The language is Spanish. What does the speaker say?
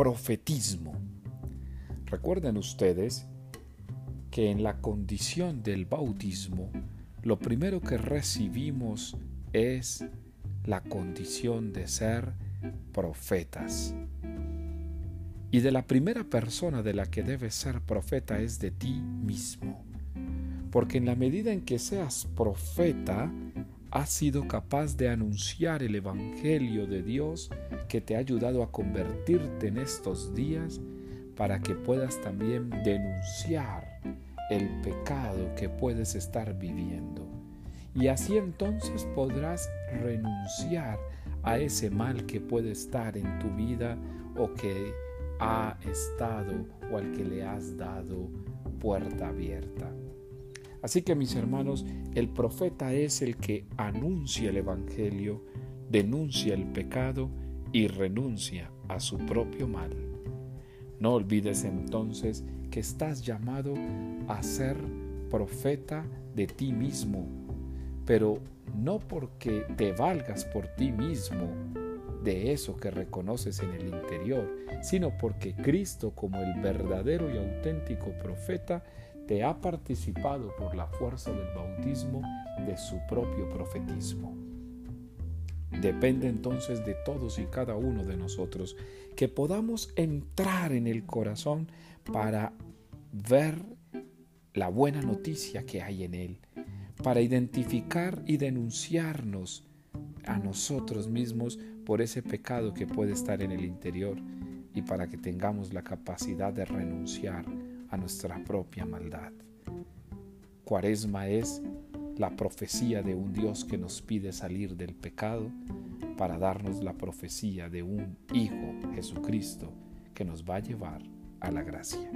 profetismo. Recuerden ustedes que en la condición del bautismo, lo primero que recibimos es la condición de ser profetas. Y de la primera persona de la que debes ser profeta es de ti mismo. Porque en la medida en que seas profeta, has sido capaz de anunciar el Evangelio de Dios que te ha ayudado a convertirte en estos días para que puedas también denunciar el pecado que puedes estar viviendo. Y así entonces podrás renunciar a ese mal que puede estar en tu vida o que ha estado o al que le has dado puerta abierta. Así que mis hermanos, el profeta es el que anuncia el Evangelio, denuncia el pecado y renuncia a su propio mal. No olvides entonces que estás llamado a ser profeta de ti mismo, pero no porque te valgas por ti mismo, de eso que reconoces en el interior, sino porque Cristo como el verdadero y auténtico profeta te ha participado por la fuerza del bautismo de su propio profetismo. Depende entonces de todos y cada uno de nosotros que podamos entrar en el corazón para ver la buena noticia que hay en él, para identificar y denunciarnos a nosotros mismos por ese pecado que puede estar en el interior y para que tengamos la capacidad de renunciar a nuestra propia maldad. Cuaresma es la profecía de un Dios que nos pide salir del pecado para darnos la profecía de un Hijo, Jesucristo, que nos va a llevar a la gracia.